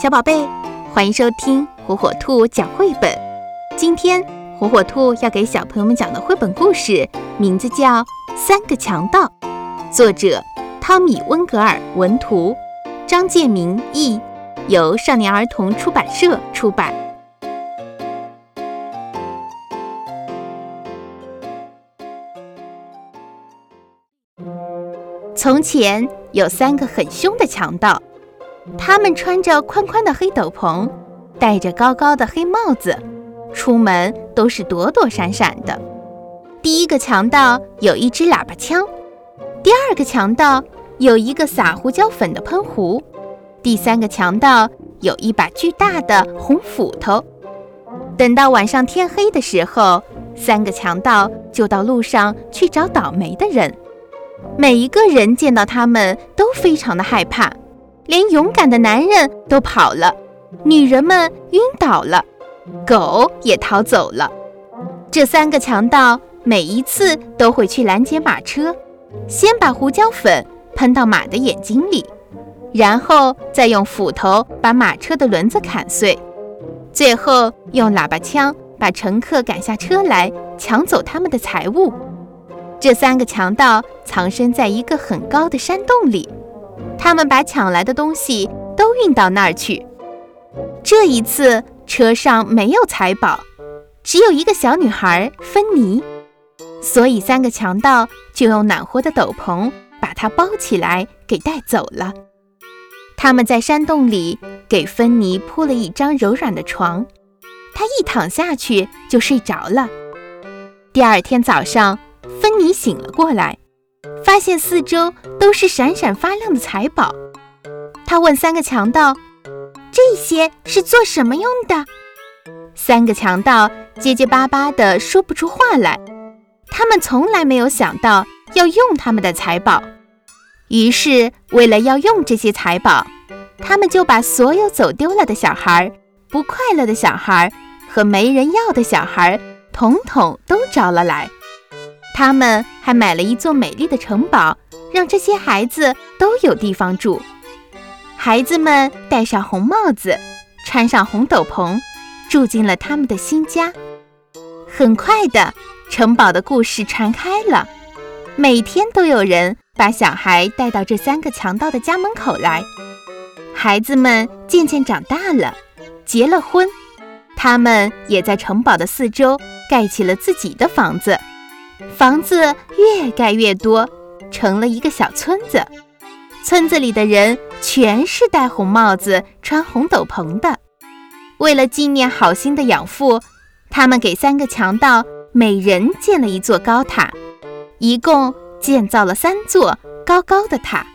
小宝贝，欢迎收听火火兔讲绘本。今天火火兔要给小朋友们讲的绘本故事名字叫《三个强盗》，作者汤米·温格尔文图，张建明译，由少年儿童出版社出版。从前有三个很凶的强盗。他们穿着宽宽的黑斗篷，戴着高高的黑帽子，出门都是躲躲闪闪的。第一个强盗有一支喇叭枪，第二个强盗有一个撒胡椒粉的喷壶，第三个强盗有一把巨大的红斧头。等到晚上天黑的时候，三个强盗就到路上去找倒霉的人。每一个人见到他们都非常的害怕。连勇敢的男人都跑了，女人们晕倒了，狗也逃走了。这三个强盗每一次都会去拦截马车，先把胡椒粉喷到马的眼睛里，然后再用斧头把马车的轮子砍碎，最后用喇叭枪把乘客赶下车来，抢走他们的财物。这三个强盗藏身在一个很高的山洞里。他们把抢来的东西都运到那儿去。这一次车上没有财宝，只有一个小女孩芬妮，所以三个强盗就用暖和的斗篷把她包起来给带走了。他们在山洞里给芬妮铺了一张柔软的床，她一躺下去就睡着了。第二天早上，芬妮醒了过来。发现四周都是闪闪发亮的财宝，他问三个强盗：“这些是做什么用的？”三个强盗结结巴巴地说不出话来。他们从来没有想到要用他们的财宝，于是为了要用这些财宝，他们就把所有走丢了的小孩、不快乐的小孩和没人要的小孩，统统都招了来。他们还买了一座美丽的城堡，让这些孩子都有地方住。孩子们戴上红帽子，穿上红斗篷，住进了他们的新家。很快的，城堡的故事传开了，每天都有人把小孩带到这三个强盗的家门口来。孩子们渐渐长大了，结了婚，他们也在城堡的四周盖起了自己的房子。房子越盖越多，成了一个小村子。村子里的人全是戴红帽子、穿红斗篷的。为了纪念好心的养父，他们给三个强盗每人建了一座高塔，一共建造了三座高高的塔。